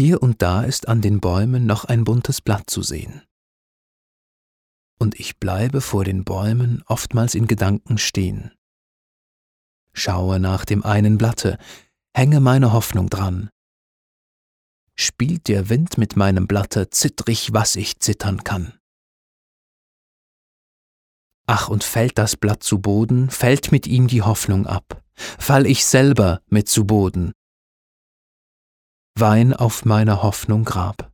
Hier und da ist an den Bäumen noch ein buntes Blatt zu sehen. Und ich bleibe vor den Bäumen oftmals in Gedanken stehen. Schaue nach dem einen Blatte, hänge meine Hoffnung dran. Spielt der Wind mit meinem Blatte zittrig, was ich zittern kann. Ach, und fällt das Blatt zu Boden, fällt mit ihm die Hoffnung ab, fall ich selber mit zu Boden. Wein auf meiner Hoffnung Grab.